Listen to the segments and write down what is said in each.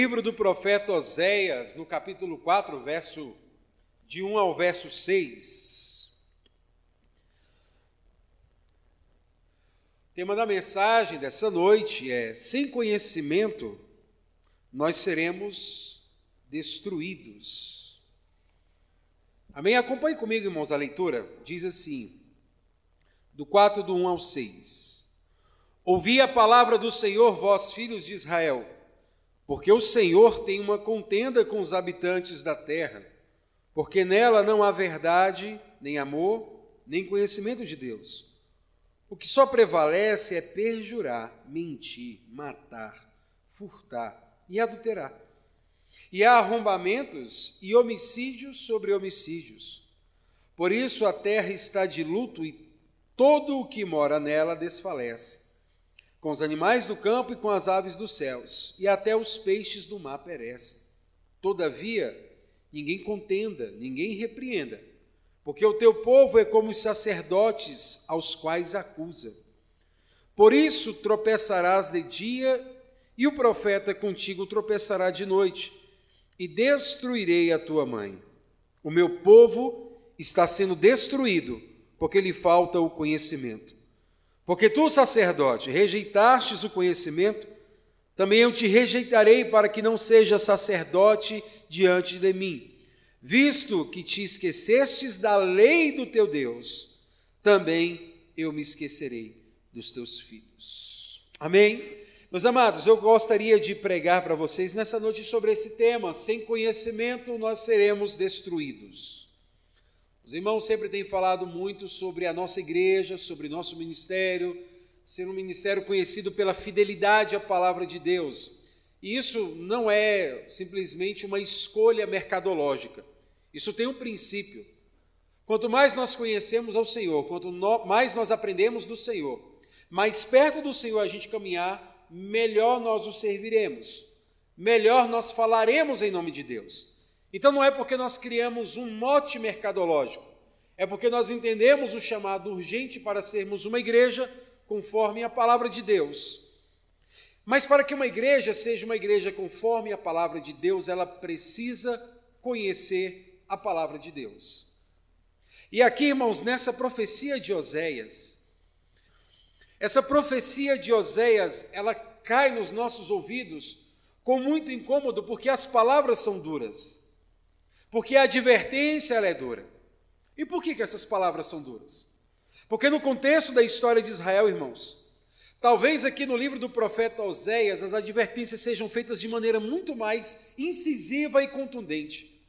Livro do profeta Oséias, no capítulo 4, verso de 1 ao verso 6. O tema da mensagem dessa noite é: sem conhecimento nós seremos destruídos. Amém? Acompanhe comigo, irmãos, a leitura. Diz assim, do 4, do 1 ao 6. Ouvi a palavra do Senhor, vós filhos de Israel porque o Senhor tem uma contenda com os habitantes da terra, porque nela não há verdade, nem amor, nem conhecimento de Deus. O que só prevalece é perjurar, mentir, matar, furtar e adulterar. E há arrombamentos e homicídios sobre homicídios. Por isso a terra está de luto e todo o que mora nela desfalece com os animais do campo e com as aves dos céus, e até os peixes do mar perecem. Todavia, ninguém contenda, ninguém repreenda, porque o teu povo é como os sacerdotes aos quais acusa. Por isso tropeçarás de dia, e o profeta contigo tropeçará de noite, e destruirei a tua mãe. O meu povo está sendo destruído, porque lhe falta o conhecimento. Porque tu, sacerdote, rejeitastes o conhecimento, também eu te rejeitarei para que não seja sacerdote diante de mim. Visto que te esquecestes da lei do teu Deus, também eu me esquecerei dos teus filhos. Amém? Meus amados, eu gostaria de pregar para vocês nessa noite sobre esse tema. Sem conhecimento nós seremos destruídos. Os irmãos sempre têm falado muito sobre a nossa igreja, sobre nosso ministério, ser um ministério conhecido pela fidelidade à palavra de Deus. E isso não é simplesmente uma escolha mercadológica. Isso tem um princípio. Quanto mais nós conhecemos ao Senhor, quanto mais nós aprendemos do Senhor, mais perto do Senhor a gente caminhar, melhor nós o serviremos, melhor nós falaremos em nome de Deus. Então não é porque nós criamos um mote mercadológico, é porque nós entendemos o chamado urgente para sermos uma igreja conforme a palavra de Deus. Mas para que uma igreja seja uma igreja conforme a palavra de Deus, ela precisa conhecer a palavra de Deus. E aqui, irmãos, nessa profecia de Oséias, essa profecia de Oséias, ela cai nos nossos ouvidos com muito incômodo, porque as palavras são duras. Porque a advertência é dura. E por que, que essas palavras são duras? Porque no contexto da história de Israel, irmãos, talvez aqui no livro do profeta Oséias as advertências sejam feitas de maneira muito mais incisiva e contundente.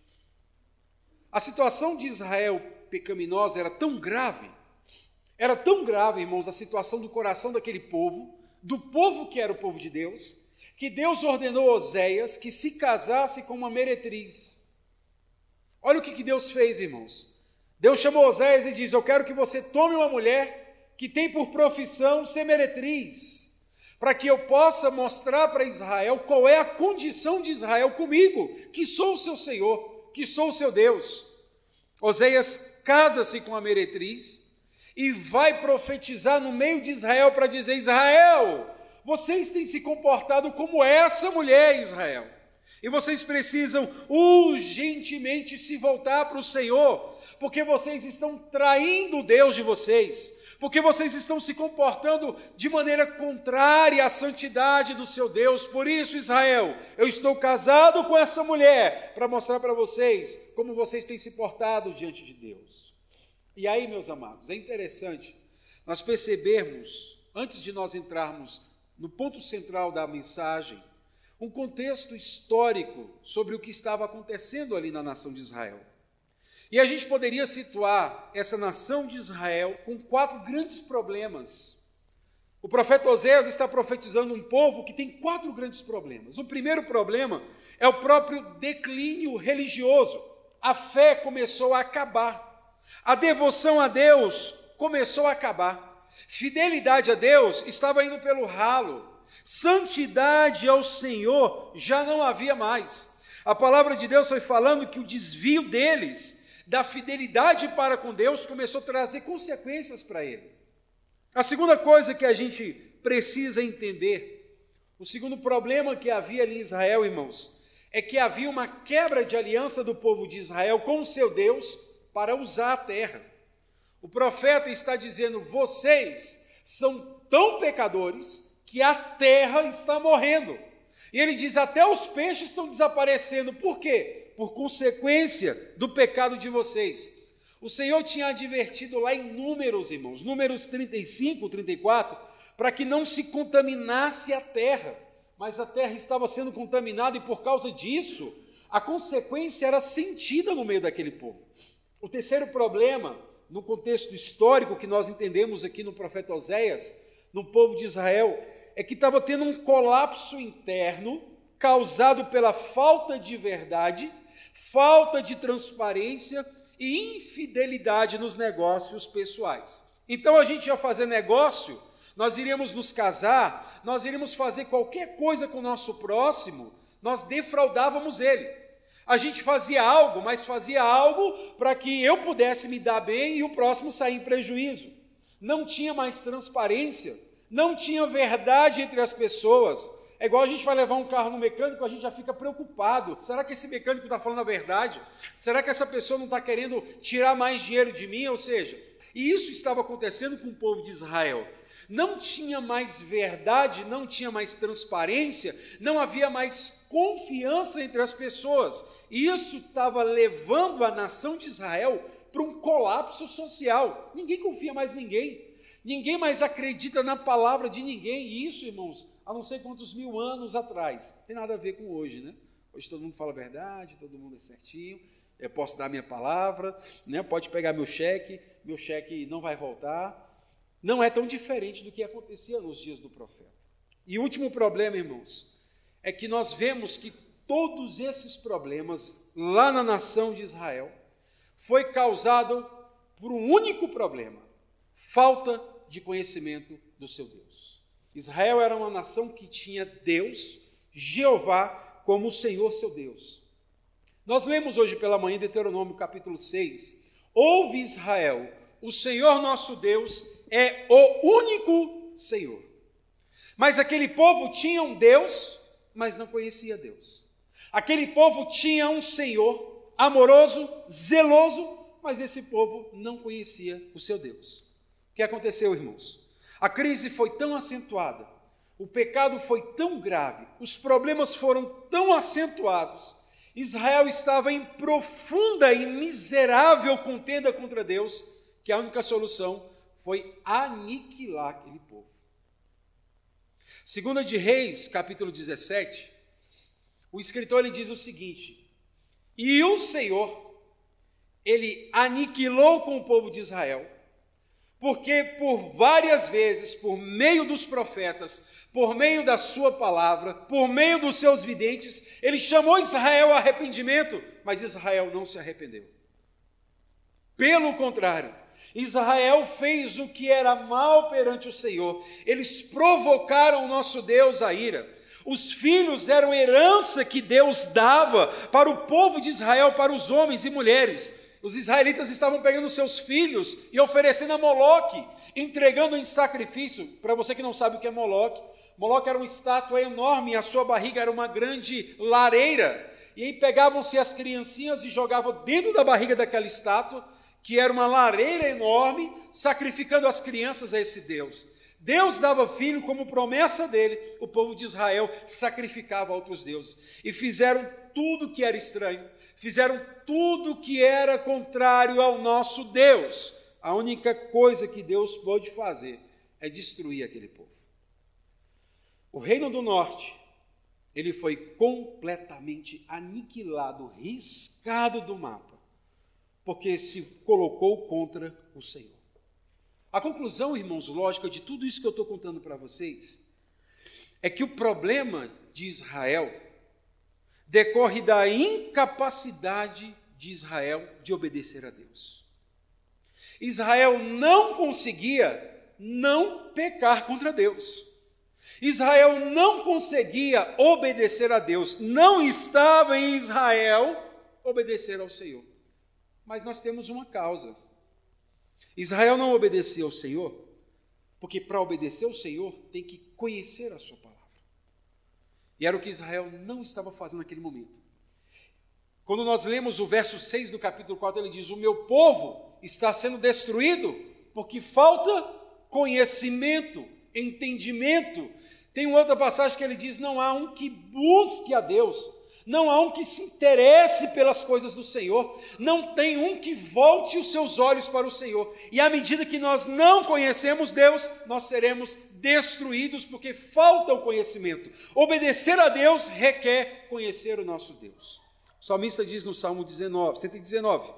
A situação de Israel pecaminosa era tão grave, era tão grave, irmãos, a situação do coração daquele povo, do povo que era o povo de Deus, que Deus ordenou a Oséias que se casasse com uma meretriz Olha o que, que Deus fez, irmãos. Deus chamou Oséias e diz: Eu quero que você tome uma mulher que tem por profissão ser meretriz, para que eu possa mostrar para Israel qual é a condição de Israel comigo, que sou o seu Senhor, que sou o seu Deus. Oséias casa-se com a meretriz e vai profetizar no meio de Israel para dizer: Israel, vocês têm se comportado como essa mulher, Israel. E vocês precisam urgentemente se voltar para o Senhor, porque vocês estão traindo o Deus de vocês, porque vocês estão se comportando de maneira contrária à santidade do seu Deus. Por isso, Israel, eu estou casado com essa mulher para mostrar para vocês como vocês têm se portado diante de Deus. E aí, meus amados, é interessante nós percebermos, antes de nós entrarmos no ponto central da mensagem, um contexto histórico sobre o que estava acontecendo ali na nação de Israel. E a gente poderia situar essa nação de Israel com quatro grandes problemas. O profeta Oséias está profetizando um povo que tem quatro grandes problemas. O primeiro problema é o próprio declínio religioso. A fé começou a acabar. A devoção a Deus começou a acabar. Fidelidade a Deus estava indo pelo ralo. Santidade ao Senhor já não havia mais. A palavra de Deus foi falando que o desvio deles da fidelidade para com Deus começou a trazer consequências para ele. A segunda coisa que a gente precisa entender, O segundo problema que havia ali em Israel, irmãos, é que havia uma quebra de aliança do povo de Israel com o seu Deus para usar a terra. O profeta está dizendo: vocês são tão pecadores que a terra está morrendo. E ele diz: até os peixes estão desaparecendo. Por quê? Por consequência do pecado de vocês. O Senhor tinha advertido lá em Números, irmãos, Números 35, 34, para que não se contaminasse a terra. Mas a terra estava sendo contaminada e por causa disso, a consequência era sentida no meio daquele povo. O terceiro problema, no contexto histórico que nós entendemos aqui no profeta Oséias, no povo de Israel, é que estava tendo um colapso interno causado pela falta de verdade, falta de transparência e infidelidade nos negócios pessoais. Então a gente ia fazer negócio, nós iríamos nos casar, nós iríamos fazer qualquer coisa com o nosso próximo, nós defraudávamos ele. A gente fazia algo, mas fazia algo para que eu pudesse me dar bem e o próximo sair em prejuízo. Não tinha mais transparência, não tinha verdade entre as pessoas. É igual a gente vai levar um carro no mecânico, a gente já fica preocupado. Será que esse mecânico está falando a verdade? Será que essa pessoa não está querendo tirar mais dinheiro de mim? Ou seja, e isso estava acontecendo com o povo de Israel. Não tinha mais verdade, não tinha mais transparência, não havia mais confiança entre as pessoas. E isso estava levando a nação de Israel para um colapso social. Ninguém confia mais em ninguém. Ninguém mais acredita na palavra de ninguém. E isso, irmãos, há não sei quantos mil anos atrás. Tem nada a ver com hoje, né? Hoje todo mundo fala a verdade, todo mundo é certinho. Eu posso dar minha palavra, né? pode pegar meu cheque, meu cheque não vai voltar. Não é tão diferente do que acontecia nos dias do profeta. E último problema, irmãos, é que nós vemos que todos esses problemas lá na nação de Israel foi causado por um único problema: falta de conhecimento do seu Deus. Israel era uma nação que tinha Deus, Jeová, como o Senhor seu Deus. Nós lemos hoje pela manhã Deuteronômio capítulo 6. Ouve Israel, o Senhor nosso Deus é o único Senhor. Mas aquele povo tinha um Deus, mas não conhecia Deus. Aquele povo tinha um Senhor amoroso, zeloso, mas esse povo não conhecia o seu Deus. Que aconteceu, irmãos? A crise foi tão acentuada, o pecado foi tão grave, os problemas foram tão acentuados. Israel estava em profunda e miserável contenda contra Deus, que a única solução foi aniquilar aquele povo. Segunda de Reis, capítulo 17, o escritor ele diz o seguinte: E o Senhor ele aniquilou com o povo de Israel porque por várias vezes, por meio dos profetas, por meio da sua palavra, por meio dos seus videntes, ele chamou Israel ao arrependimento, mas Israel não se arrependeu. Pelo contrário, Israel fez o que era mal perante o Senhor, eles provocaram o nosso Deus a ira. Os filhos eram herança que Deus dava para o povo de Israel, para os homens e mulheres. Os israelitas estavam pegando seus filhos e oferecendo a Moloque, entregando em sacrifício. Para você que não sabe o que é Moloque, Moloque era uma estátua enorme, a sua barriga era uma grande lareira. E aí pegavam-se as criancinhas e jogavam dentro da barriga daquela estátua, que era uma lareira enorme, sacrificando as crianças a esse Deus. Deus dava filho como promessa dele, o povo de Israel sacrificava outros deuses. E fizeram tudo que era estranho fizeram tudo que era contrário ao nosso Deus. A única coisa que Deus pôde fazer é destruir aquele povo. O reino do norte, ele foi completamente aniquilado, riscado do mapa, porque se colocou contra o Senhor. A conclusão, irmãos, lógica de tudo isso que eu estou contando para vocês, é que o problema de Israel decorre da incapacidade de Israel de obedecer a Deus. Israel não conseguia não pecar contra Deus. Israel não conseguia obedecer a Deus. Não estava em Israel obedecer ao Senhor. Mas nós temos uma causa. Israel não obedecia ao Senhor, porque para obedecer ao Senhor tem que conhecer a sua palavra. E era o que Israel não estava fazendo naquele momento. Quando nós lemos o verso 6 do capítulo 4, ele diz: O meu povo está sendo destruído porque falta conhecimento, entendimento. Tem outra passagem que ele diz: Não há um que busque a Deus. Não há um que se interesse pelas coisas do Senhor, não tem um que volte os seus olhos para o Senhor. E à medida que nós não conhecemos Deus, nós seremos destruídos porque falta o conhecimento. Obedecer a Deus requer conhecer o nosso Deus. O salmista diz no Salmo 19, 119: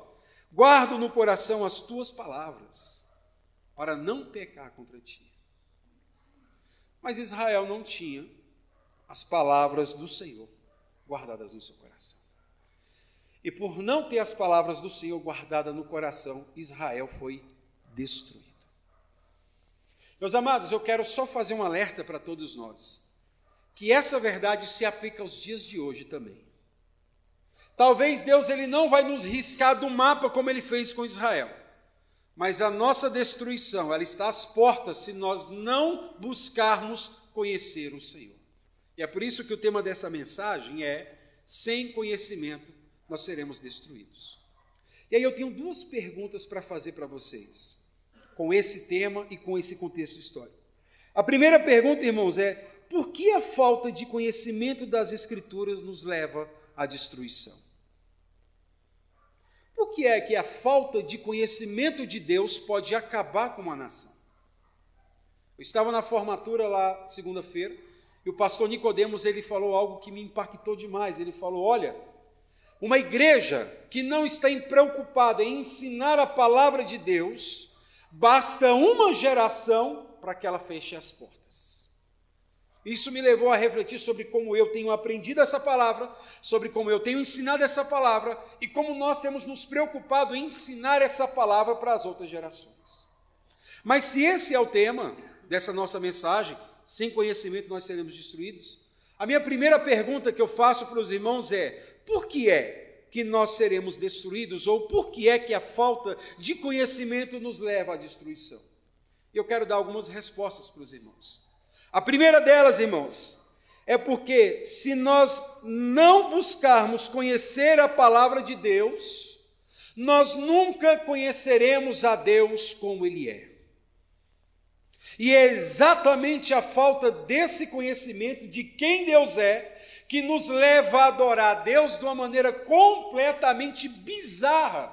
Guardo no coração as tuas palavras, para não pecar contra ti. Mas Israel não tinha as palavras do Senhor guardadas no seu coração. E por não ter as palavras do Senhor guardadas no coração, Israel foi destruído. Meus amados, eu quero só fazer um alerta para todos nós, que essa verdade se aplica aos dias de hoje também. Talvez Deus ele não vai nos riscar do mapa como ele fez com Israel. Mas a nossa destruição, ela está às portas se nós não buscarmos conhecer o Senhor. E é por isso que o tema dessa mensagem é: sem conhecimento nós seremos destruídos. E aí eu tenho duas perguntas para fazer para vocês, com esse tema e com esse contexto histórico. A primeira pergunta, irmãos, é: por que a falta de conhecimento das Escrituras nos leva à destruição? Por que é que a falta de conhecimento de Deus pode acabar com uma nação? Eu estava na formatura lá segunda-feira e o pastor Nicodemos ele falou algo que me impactou demais. Ele falou: "Olha, uma igreja que não está preocupada em ensinar a palavra de Deus, basta uma geração para que ela feche as portas. Isso me levou a refletir sobre como eu tenho aprendido essa palavra, sobre como eu tenho ensinado essa palavra e como nós temos nos preocupado em ensinar essa palavra para as outras gerações. Mas se esse é o tema dessa nossa mensagem, sem conhecimento nós seremos destruídos. A minha primeira pergunta que eu faço para os irmãos é: por que é que nós seremos destruídos? Ou por que é que a falta de conhecimento nos leva à destruição? E eu quero dar algumas respostas para os irmãos. A primeira delas, irmãos, é porque se nós não buscarmos conhecer a palavra de Deus, nós nunca conheceremos a Deus como Ele é. E é exatamente a falta desse conhecimento de quem Deus é que nos leva a adorar a Deus de uma maneira completamente bizarra,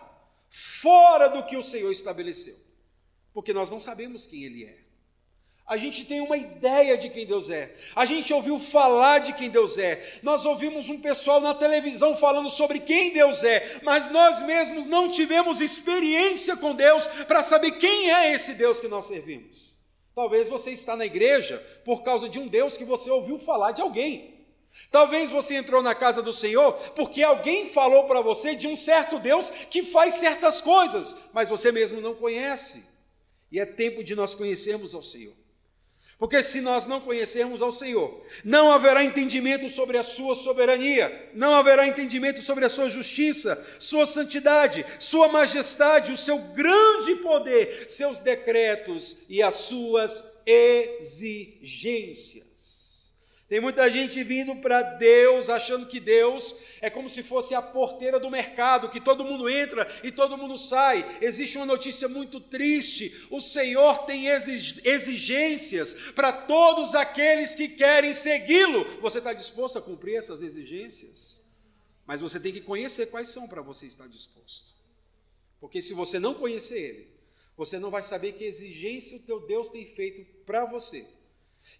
fora do que o Senhor estabeleceu. Porque nós não sabemos quem Ele é. A gente tem uma ideia de quem Deus é. A gente ouviu falar de quem Deus é. Nós ouvimos um pessoal na televisão falando sobre quem Deus é, mas nós mesmos não tivemos experiência com Deus para saber quem é esse Deus que nós servimos. Talvez você está na igreja por causa de um Deus que você ouviu falar de alguém. Talvez você entrou na casa do Senhor porque alguém falou para você de um certo Deus que faz certas coisas, mas você mesmo não conhece. E é tempo de nós conhecermos ao Senhor. Porque se nós não conhecermos ao Senhor, não haverá entendimento sobre a sua soberania, não haverá entendimento sobre a sua justiça, sua santidade, sua majestade, o seu grande poder, seus decretos e as suas exigências. Tem muita gente vindo para Deus achando que Deus é como se fosse a porteira do mercado, que todo mundo entra e todo mundo sai. Existe uma notícia muito triste: o Senhor tem exigências para todos aqueles que querem segui-lo. Você está disposto a cumprir essas exigências? Mas você tem que conhecer quais são para você estar disposto. Porque se você não conhecer Ele, você não vai saber que exigência o teu Deus tem feito para você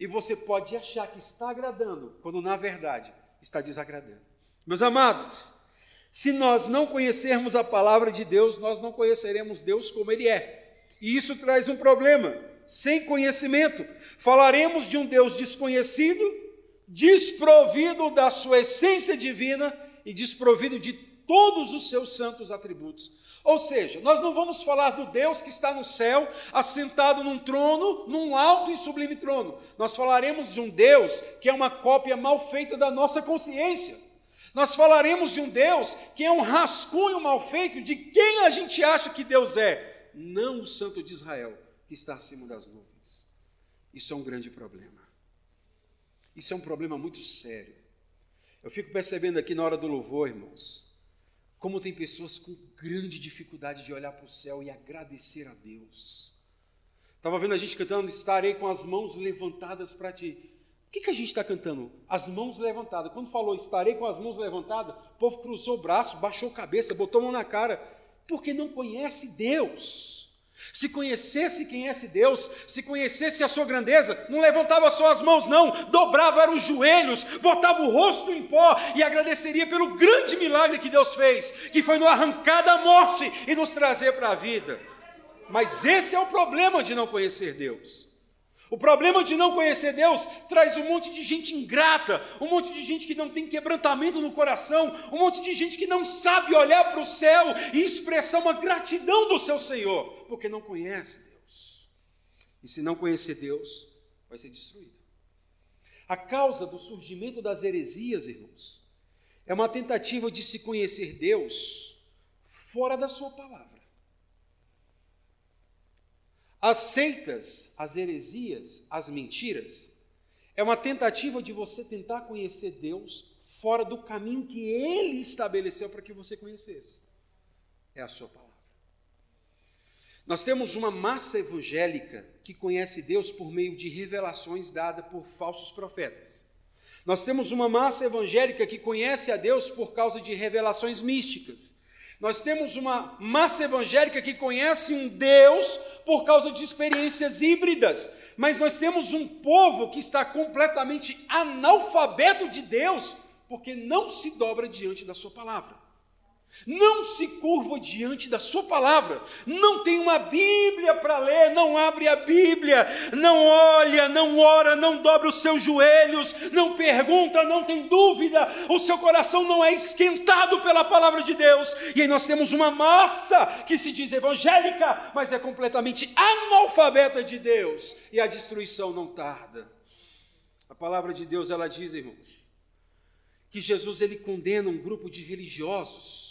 e você pode achar que está agradando, quando na verdade está desagradando. Meus amados, se nós não conhecermos a palavra de Deus, nós não conheceremos Deus como Ele é. E isso traz um problema. Sem conhecimento, falaremos de um Deus desconhecido, desprovido da sua essência divina e desprovido de todos os seus santos atributos. Ou seja, nós não vamos falar do Deus que está no céu, assentado num trono, num alto e sublime trono. Nós falaremos de um Deus que é uma cópia mal feita da nossa consciência. Nós falaremos de um Deus que é um rascunho mal feito de quem a gente acha que Deus é, não o Santo de Israel, que está acima das nuvens. Isso é um grande problema. Isso é um problema muito sério. Eu fico percebendo aqui na hora do louvor, irmãos, como tem pessoas com grande dificuldade de olhar para o céu e agradecer a Deus. Estava vendo a gente cantando, estarei com as mãos levantadas para ti. O que, que a gente está cantando? As mãos levantadas. Quando falou estarei com as mãos levantadas, o povo cruzou o braço, baixou a cabeça, botou a mão na cara, porque não conhece Deus. Se conhecesse quem é esse Deus, se conhecesse a sua grandeza, não levantava só as mãos, não, dobrava os joelhos, botava o rosto em pó e agradeceria pelo grande milagre que Deus fez, que foi nos arrancar da morte e nos trazer para a vida. Mas esse é o problema de não conhecer Deus. O problema de não conhecer Deus traz um monte de gente ingrata, um monte de gente que não tem quebrantamento no coração, um monte de gente que não sabe olhar para o céu e expressar uma gratidão do seu Senhor, porque não conhece Deus. E se não conhecer Deus, vai ser destruído. A causa do surgimento das heresias, irmãos, é uma tentativa de se conhecer Deus fora da Sua palavra. As seitas, as heresias, as mentiras, é uma tentativa de você tentar conhecer Deus fora do caminho que Ele estabeleceu para que você conhecesse. É a Sua palavra. Nós temos uma massa evangélica que conhece Deus por meio de revelações dadas por falsos profetas. Nós temos uma massa evangélica que conhece a Deus por causa de revelações místicas. Nós temos uma massa evangélica que conhece um Deus por causa de experiências híbridas, mas nós temos um povo que está completamente analfabeto de Deus, porque não se dobra diante da Sua palavra não se curva diante da Sua palavra, não tem uma Bíblia para ler, não abre a Bíblia, não olha, não ora, não dobra os seus joelhos, não pergunta, não tem dúvida, o seu coração não é esquentado pela palavra de Deus, e aí nós temos uma massa que se diz evangélica, mas é completamente analfabeta de Deus, e a destruição não tarda. A palavra de Deus, ela diz, irmãos, que Jesus ele condena um grupo de religiosos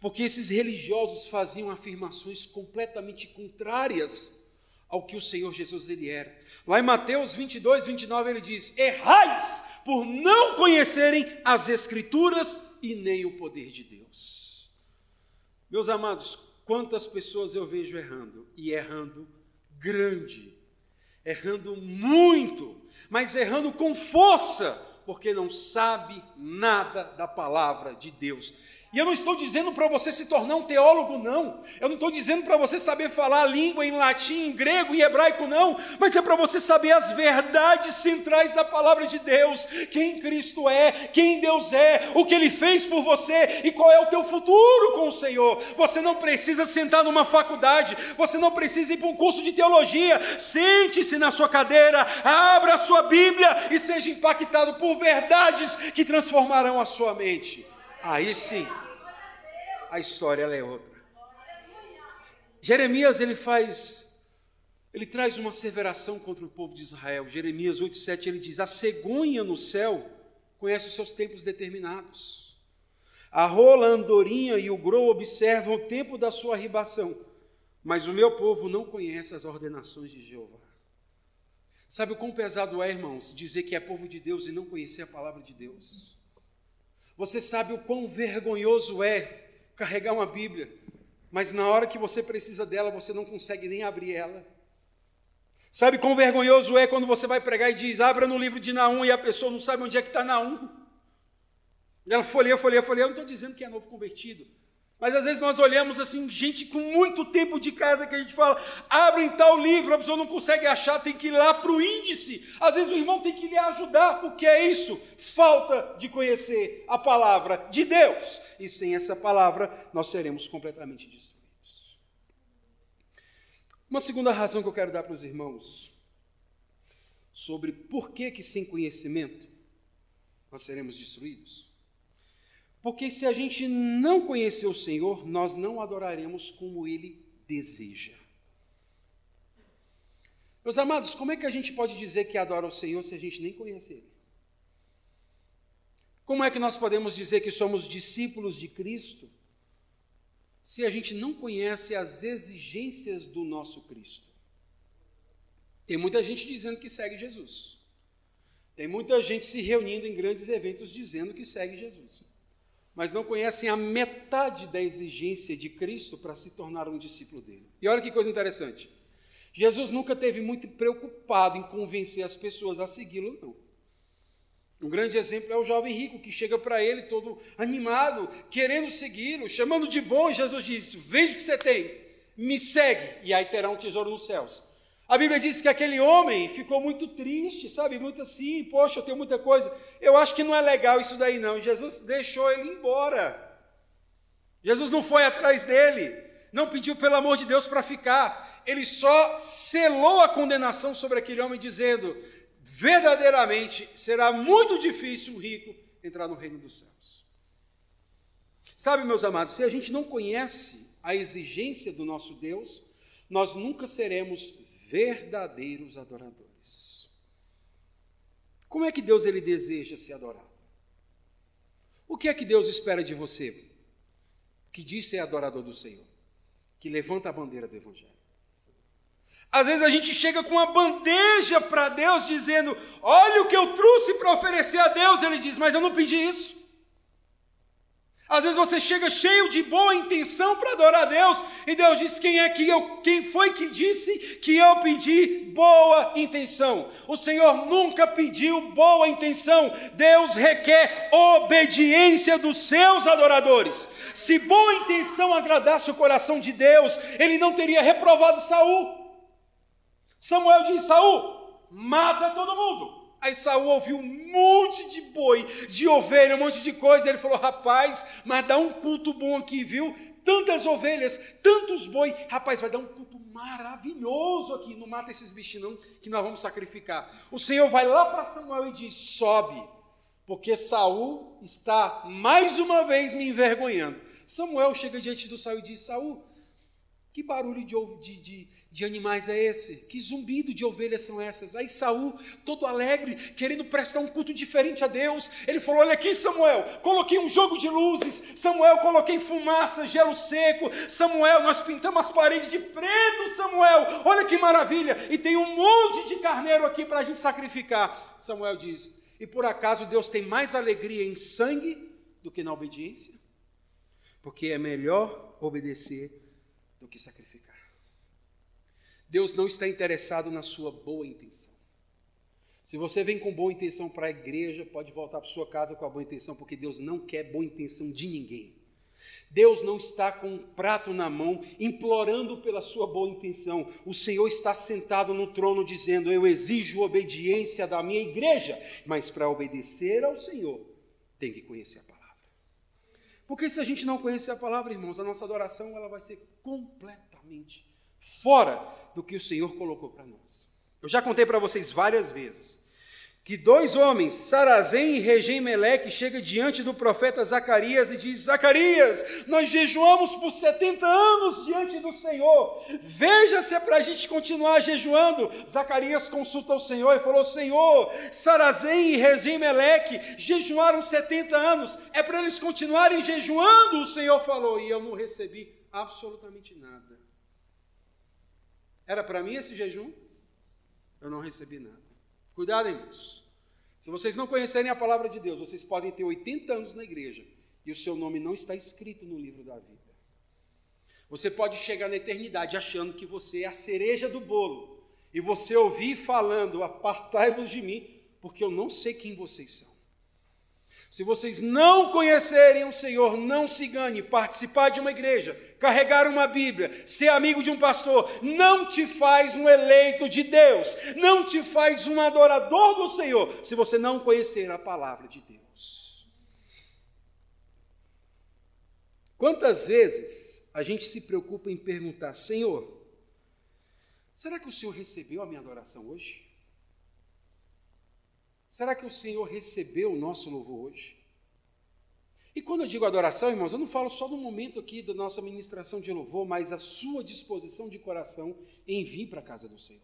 porque esses religiosos faziam afirmações completamente contrárias ao que o Senhor Jesus ele era. Lá em Mateus 22, 29 ele diz: "Errais por não conhecerem as escrituras e nem o poder de Deus". Meus amados, quantas pessoas eu vejo errando e errando grande, errando muito, mas errando com força, porque não sabe nada da palavra de Deus. E eu não estou dizendo para você se tornar um teólogo, não. Eu não estou dizendo para você saber falar a língua em latim, em grego, em hebraico, não. Mas é para você saber as verdades centrais da palavra de Deus. Quem Cristo é, quem Deus é, o que Ele fez por você e qual é o teu futuro com o Senhor. Você não precisa sentar numa faculdade, você não precisa ir para um curso de teologia. Sente-se na sua cadeira, abra a sua Bíblia e seja impactado por verdades que transformarão a sua mente. Aí sim a história é outra. Jeremias ele faz, ele traz uma asseveração contra o povo de Israel. Jeremias 8,7 ele diz: A cegonha no céu conhece os seus tempos determinados. A rola, a andorinha e o grou observam o tempo da sua ribação, mas o meu povo não conhece as ordenações de Jeová. Sabe o quão pesado é, irmãos, dizer que é povo de Deus e não conhecer a palavra de Deus? Você sabe o quão vergonhoso é carregar uma Bíblia, mas na hora que você precisa dela, você não consegue nem abrir ela. Sabe quão vergonhoso é quando você vai pregar e diz, abra no livro de Naum, e a pessoa não sabe onde é que está Naum. E ela folheia, folheia, folheia. Eu não estou dizendo que é novo convertido. Mas às vezes nós olhamos assim, gente com muito tempo de casa que a gente fala, abre em tal livro, a pessoa não consegue achar, tem que ir lá para o índice. Às vezes o irmão tem que lhe ajudar, o que é isso? Falta de conhecer a palavra de Deus. E sem essa palavra nós seremos completamente destruídos. Uma segunda razão que eu quero dar para os irmãos sobre por que que sem conhecimento nós seremos destruídos. Porque se a gente não conhecer o Senhor, nós não adoraremos como Ele deseja. Meus amados, como é que a gente pode dizer que adora o Senhor se a gente nem conhece Ele? Como é que nós podemos dizer que somos discípulos de Cristo se a gente não conhece as exigências do nosso Cristo? Tem muita gente dizendo que segue Jesus. Tem muita gente se reunindo em grandes eventos dizendo que segue Jesus, mas não conhecem a metade da exigência de Cristo para se tornar um discípulo dele. E olha que coisa interessante. Jesus nunca teve muito preocupado em convencer as pessoas a segui-lo, não. Um grande exemplo é o jovem rico que chega para ele todo animado, querendo segui-lo, chamando de bom, e Jesus diz: Vende o que você tem, me segue, e aí terá um tesouro nos céus. A Bíblia diz que aquele homem ficou muito triste, sabe? Muito assim, poxa, eu tenho muita coisa. Eu acho que não é legal isso daí, não. Jesus deixou ele embora. Jesus não foi atrás dele, não pediu pelo amor de Deus para ficar. Ele só selou a condenação sobre aquele homem, dizendo: verdadeiramente será muito difícil um rico entrar no reino dos céus. Sabe, meus amados, se a gente não conhece a exigência do nosso Deus, nós nunca seremos verdadeiros adoradores. Como é que Deus ele deseja ser adorado? O que é que Deus espera de você? Que diz ser adorador do Senhor, que levanta a bandeira do evangelho. Às vezes a gente chega com uma bandeja para Deus dizendo: Olha o que eu trouxe para oferecer a Deus. Ele diz: Mas eu não pedi isso. Às vezes você chega cheio de boa intenção para adorar a Deus, e Deus diz: quem é que eu, quem foi que disse que eu pedi boa intenção? O Senhor nunca pediu boa intenção. Deus requer obediência dos seus adoradores. Se boa intenção agradasse o coração de Deus, ele não teria reprovado Saul. Samuel diz: Saul, mata todo mundo. Aí Saul ouviu um monte de boi, de ovelha, um monte de coisa. Ele falou: rapaz, mas dá um culto bom aqui, viu? Tantas ovelhas, tantos boi. Rapaz, vai dar um culto maravilhoso aqui. Não mata esses bichos, não, que nós vamos sacrificar. O Senhor vai lá para Samuel e diz: sobe, porque Saul está mais uma vez me envergonhando. Samuel chega diante do Saul e diz: Saul, que barulho de, de, de, animais é esse? Que zumbido de ovelhas são essas? Aí Saul, todo alegre, querendo prestar um culto diferente a Deus, ele falou: Olha aqui, Samuel, coloquei um jogo de luzes, Samuel, coloquei fumaça, gelo seco, Samuel, nós pintamos as paredes de preto, Samuel, olha que maravilha, e tem um monte de carneiro aqui para a gente sacrificar. Samuel diz: E por acaso Deus tem mais alegria em sangue do que na obediência? Porque é melhor obedecer do que sacrificar. Deus não está interessado na sua boa intenção. Se você vem com boa intenção para a igreja, pode voltar para sua casa com a boa intenção, porque Deus não quer boa intenção de ninguém. Deus não está com um prato na mão, implorando pela sua boa intenção. O Senhor está sentado no trono, dizendo: Eu exijo obediência da minha igreja, mas para obedecer ao Senhor, tem que conhecer a palavra. Porque se a gente não conhecer a palavra, irmãos, a nossa adoração ela vai ser completamente fora do que o Senhor colocou para nós. Eu já contei para vocês várias vezes que dois homens, Sarazém e Regem Meleque, chegam diante do profeta Zacarias e diz: Zacarias, nós jejuamos por 70 anos diante do Senhor. Veja se é para a gente continuar jejuando. Zacarias consulta o Senhor e falou: Senhor, Sarazém e Regem Meleque jejuaram 70 anos, é para eles continuarem jejuando. O Senhor falou, e eu não recebi absolutamente nada. Era para mim esse jejum? Eu não recebi nada. Cuidado, irmãos. Se vocês não conhecerem a palavra de Deus, vocês podem ter 80 anos na igreja e o seu nome não está escrito no livro da vida. Você pode chegar na eternidade achando que você é a cereja do bolo e você ouvir falando: Apartai-vos de mim, porque eu não sei quem vocês são. Se vocês não conhecerem o Senhor, não se engane. Participar de uma igreja, carregar uma Bíblia, ser amigo de um pastor, não te faz um eleito de Deus, não te faz um adorador do Senhor, se você não conhecer a palavra de Deus. Quantas vezes a gente se preocupa em perguntar: Senhor, será que o Senhor recebeu a minha adoração hoje? Será que o Senhor recebeu o nosso louvor hoje? E quando eu digo adoração, irmãos, eu não falo só no momento aqui da nossa ministração de louvor, mas a sua disposição de coração em vir para a casa do Senhor.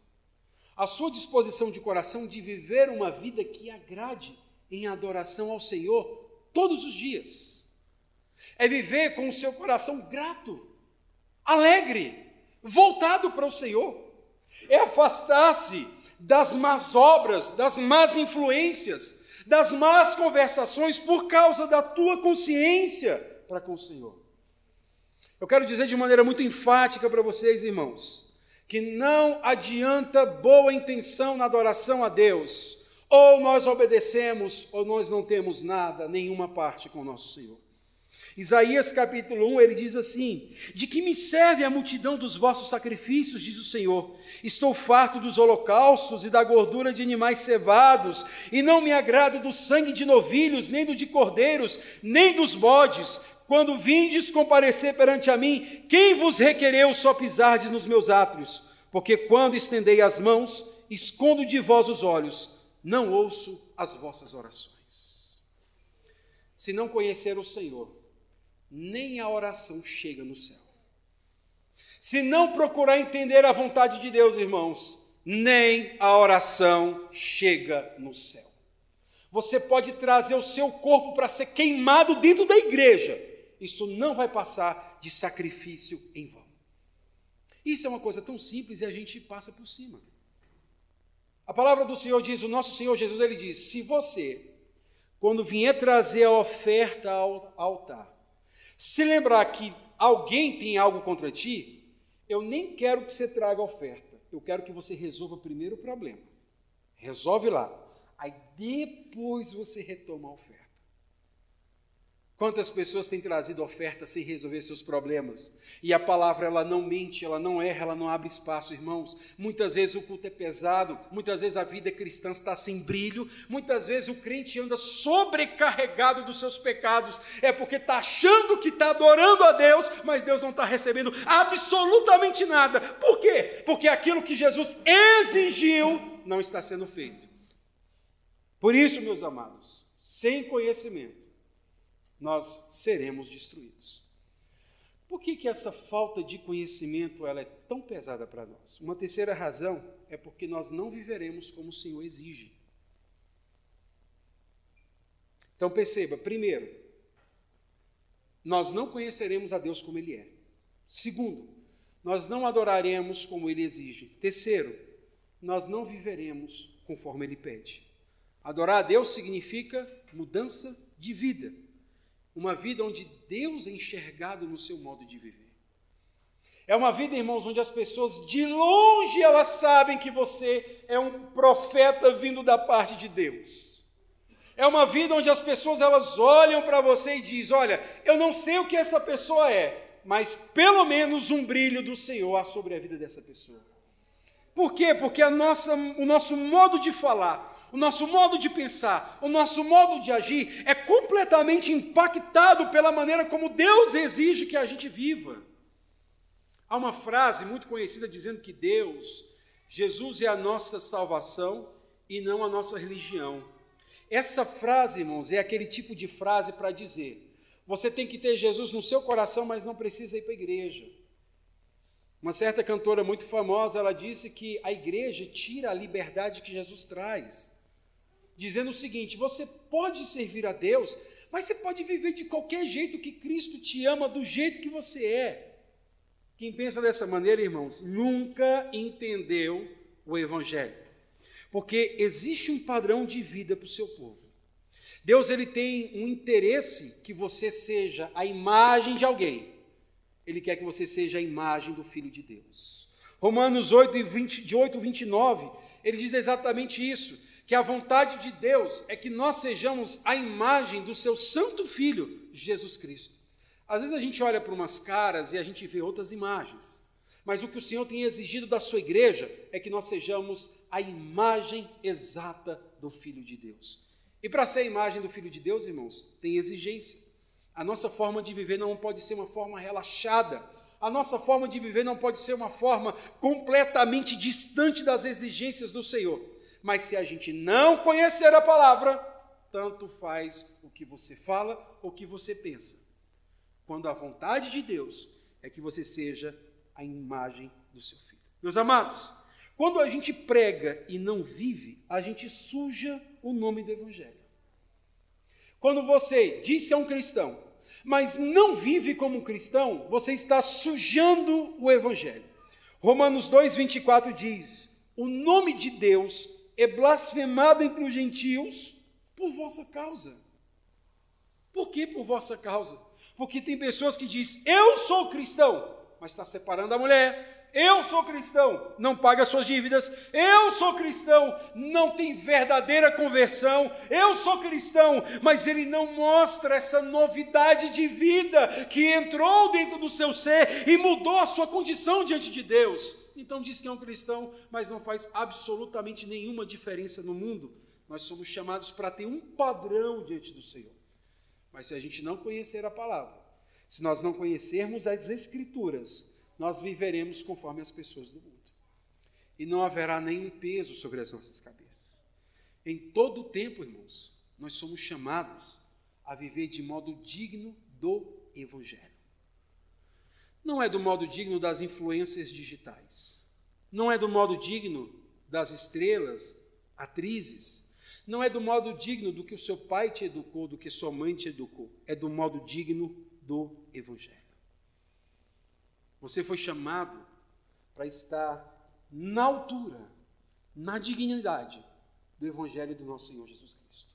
A sua disposição de coração de viver uma vida que agrade em adoração ao Senhor todos os dias. É viver com o seu coração grato, alegre, voltado para o Senhor. É afastar-se das más obras, das más influências, das más conversações por causa da tua consciência para com o Senhor. Eu quero dizer de maneira muito enfática para vocês, irmãos, que não adianta boa intenção na adoração a Deus, ou nós obedecemos, ou nós não temos nada, nenhuma parte com o nosso Senhor. Isaías capítulo 1, ele diz assim: De que me serve a multidão dos vossos sacrifícios, diz o Senhor? Estou farto dos holocaustos e da gordura de animais cevados, e não me agrado do sangue de novilhos, nem do de cordeiros, nem dos bodes. Quando vindes comparecer perante a mim, quem vos requereu só pisardes nos meus átrios? Porque quando estendei as mãos, escondo de vós os olhos, não ouço as vossas orações. Se não conhecer o Senhor, nem a oração chega no céu. Se não procurar entender a vontade de Deus, irmãos, nem a oração chega no céu. Você pode trazer o seu corpo para ser queimado dentro da igreja, isso não vai passar de sacrifício em vão. Isso é uma coisa tão simples e a gente passa por cima. A palavra do Senhor diz, o nosso Senhor Jesus, ele diz: se você, quando vier trazer a oferta ao altar, se lembrar que alguém tem algo contra ti, eu nem quero que você traga oferta. Eu quero que você resolva primeiro o problema. Resolve lá. Aí depois você retoma a oferta. Quantas pessoas têm trazido ofertas sem resolver seus problemas? E a palavra ela não mente, ela não erra, ela não abre espaço, irmãos. Muitas vezes o culto é pesado, muitas vezes a vida cristã está sem brilho, muitas vezes o crente anda sobrecarregado dos seus pecados, é porque está achando que está adorando a Deus, mas Deus não está recebendo absolutamente nada. Por quê? Porque aquilo que Jesus exigiu não está sendo feito. Por isso, meus amados, sem conhecimento, nós seremos destruídos. Por que, que essa falta de conhecimento ela é tão pesada para nós? Uma terceira razão é porque nós não viveremos como o Senhor exige. Então perceba, primeiro, nós não conheceremos a Deus como Ele é. Segundo, nós não adoraremos como Ele exige. Terceiro, nós não viveremos conforme Ele pede. Adorar a Deus significa mudança de vida. Uma vida onde Deus é enxergado no seu modo de viver. É uma vida, irmãos, onde as pessoas de longe elas sabem que você é um profeta vindo da parte de Deus. É uma vida onde as pessoas elas olham para você e dizem: "Olha, eu não sei o que essa pessoa é, mas pelo menos um brilho do Senhor há sobre a vida dessa pessoa". Por quê? Porque nossa, o nosso modo de falar, o nosso modo de pensar, o nosso modo de agir é completamente impactado pela maneira como Deus exige que a gente viva. Há uma frase muito conhecida dizendo que Deus, Jesus é a nossa salvação e não a nossa religião. Essa frase, irmãos, é aquele tipo de frase para dizer: você tem que ter Jesus no seu coração, mas não precisa ir para a igreja. Uma certa cantora muito famosa, ela disse que a igreja tira a liberdade que Jesus traz dizendo o seguinte: você pode servir a Deus, mas você pode viver de qualquer jeito que Cristo te ama, do jeito que você é. Quem pensa dessa maneira, irmãos, nunca entendeu o Evangelho, porque existe um padrão de vida para o seu povo. Deus ele tem um interesse que você seja a imagem de alguém. Ele quer que você seja a imagem do Filho de Deus. Romanos 8, 20, de 8 a 29, ele diz exatamente isso que a vontade de Deus é que nós sejamos a imagem do seu santo filho, Jesus Cristo. Às vezes a gente olha para umas caras e a gente vê outras imagens. Mas o que o Senhor tem exigido da sua igreja é que nós sejamos a imagem exata do Filho de Deus. E para ser a imagem do Filho de Deus, irmãos, tem exigência. A nossa forma de viver não pode ser uma forma relaxada. A nossa forma de viver não pode ser uma forma completamente distante das exigências do Senhor. Mas se a gente não conhecer a palavra, tanto faz o que você fala ou o que você pensa. Quando a vontade de Deus é que você seja a imagem do seu filho. Meus amados, quando a gente prega e não vive, a gente suja o nome do Evangelho. Quando você disse a um cristão, mas não vive como um cristão, você está sujando o Evangelho. Romanos 2,24 diz: o nome de Deus é blasfemado entre os gentios por vossa causa. Por que por vossa causa? Porque tem pessoas que dizem, eu sou cristão, mas está separando a mulher, eu sou cristão, não paga suas dívidas. Eu sou cristão, não tem verdadeira conversão. Eu sou cristão, mas ele não mostra essa novidade de vida que entrou dentro do seu ser e mudou a sua condição diante de Deus. Então diz que é um cristão, mas não faz absolutamente nenhuma diferença no mundo. Nós somos chamados para ter um padrão diante do Senhor. Mas se a gente não conhecer a palavra, se nós não conhecermos as Escrituras, nós viveremos conforme as pessoas do mundo. E não haverá nenhum peso sobre as nossas cabeças. Em todo o tempo, irmãos, nós somos chamados a viver de modo digno do Evangelho. Não é do modo digno das influências digitais. Não é do modo digno das estrelas, atrizes. Não é do modo digno do que o seu pai te educou, do que sua mãe te educou. É do modo digno do Evangelho. Você foi chamado para estar na altura, na dignidade do Evangelho do nosso Senhor Jesus Cristo.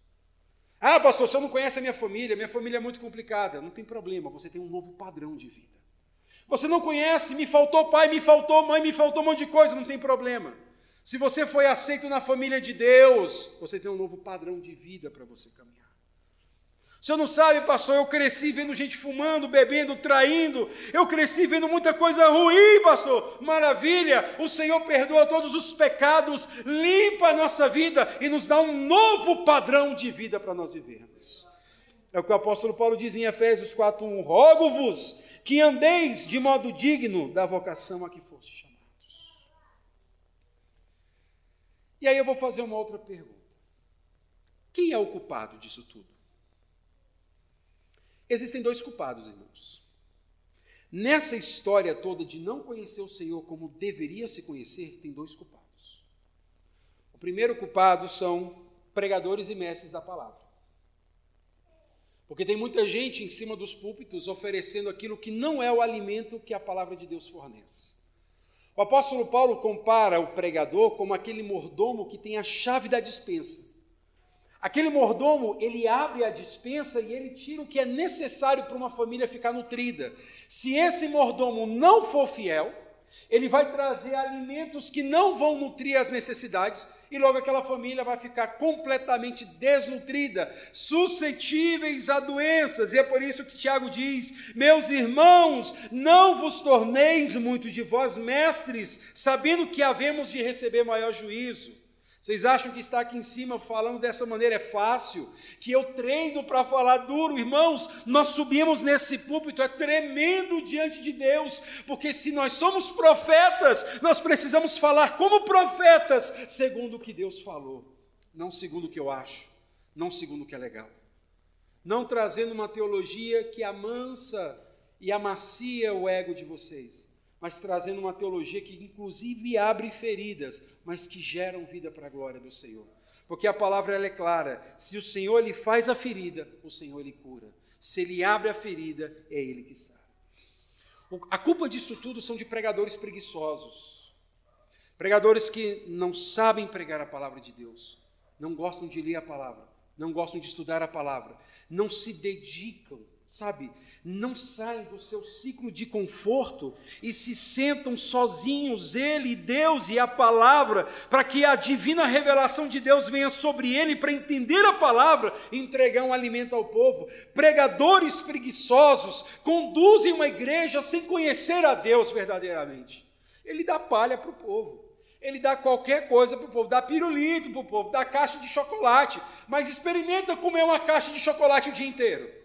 Ah, pastor, você não conhece a minha família, minha família é muito complicada. Não tem problema, você tem um novo padrão de vida. Você não conhece, me faltou pai, me faltou mãe, me faltou um monte de coisa, não tem problema. Se você foi aceito na família de Deus, você tem um novo padrão de vida para você caminhar. O senhor não sabe, pastor, eu cresci vendo gente fumando, bebendo, traindo. Eu cresci vendo muita coisa ruim, pastor. Maravilha! O Senhor perdoa todos os pecados, limpa a nossa vida e nos dá um novo padrão de vida para nós vivermos. É o que o apóstolo Paulo diz em Efésios 4:1: Rogo-vos que andeis de modo digno da vocação a que foste chamados. E aí eu vou fazer uma outra pergunta. Quem é o culpado disso tudo? Existem dois culpados, irmãos. Nessa história toda de não conhecer o Senhor como deveria se conhecer, tem dois culpados. O primeiro culpado são pregadores e mestres da palavra. Porque tem muita gente em cima dos púlpitos oferecendo aquilo que não é o alimento que a palavra de Deus fornece. O apóstolo Paulo compara o pregador como aquele mordomo que tem a chave da dispensa. Aquele mordomo, ele abre a dispensa e ele tira o que é necessário para uma família ficar nutrida. Se esse mordomo não for fiel, ele vai trazer alimentos que não vão nutrir as necessidades e logo aquela família vai ficar completamente desnutrida, suscetíveis a doenças. E é por isso que Tiago diz: Meus irmãos, não vos torneis muitos de vós mestres, sabendo que havemos de receber maior juízo. Vocês acham que estar aqui em cima falando dessa maneira é fácil? Que eu treino para falar duro? Irmãos, nós subimos nesse púlpito, é tremendo diante de Deus, porque se nós somos profetas, nós precisamos falar como profetas, segundo o que Deus falou, não segundo o que eu acho, não segundo o que é legal. Não trazendo uma teologia que amansa e amacia o ego de vocês, mas trazendo uma teologia que inclusive abre feridas, mas que geram vida para a glória do Senhor. Porque a palavra ela é clara: se o Senhor lhe faz a ferida, o Senhor lhe cura. Se ele abre a ferida, é ele que sabe. A culpa disso tudo são de pregadores preguiçosos. Pregadores que não sabem pregar a palavra de Deus, não gostam de ler a palavra, não gostam de estudar a palavra, não se dedicam sabe, não saem do seu ciclo de conforto e se sentam sozinhos, ele, Deus e a palavra, para que a divina revelação de Deus venha sobre ele, para entender a palavra e entregar um alimento ao povo. Pregadores preguiçosos conduzem uma igreja sem conhecer a Deus verdadeiramente. Ele dá palha para o povo. Ele dá qualquer coisa para o povo, dá pirulito para o povo, dá caixa de chocolate, mas experimenta comer uma caixa de chocolate o dia inteiro.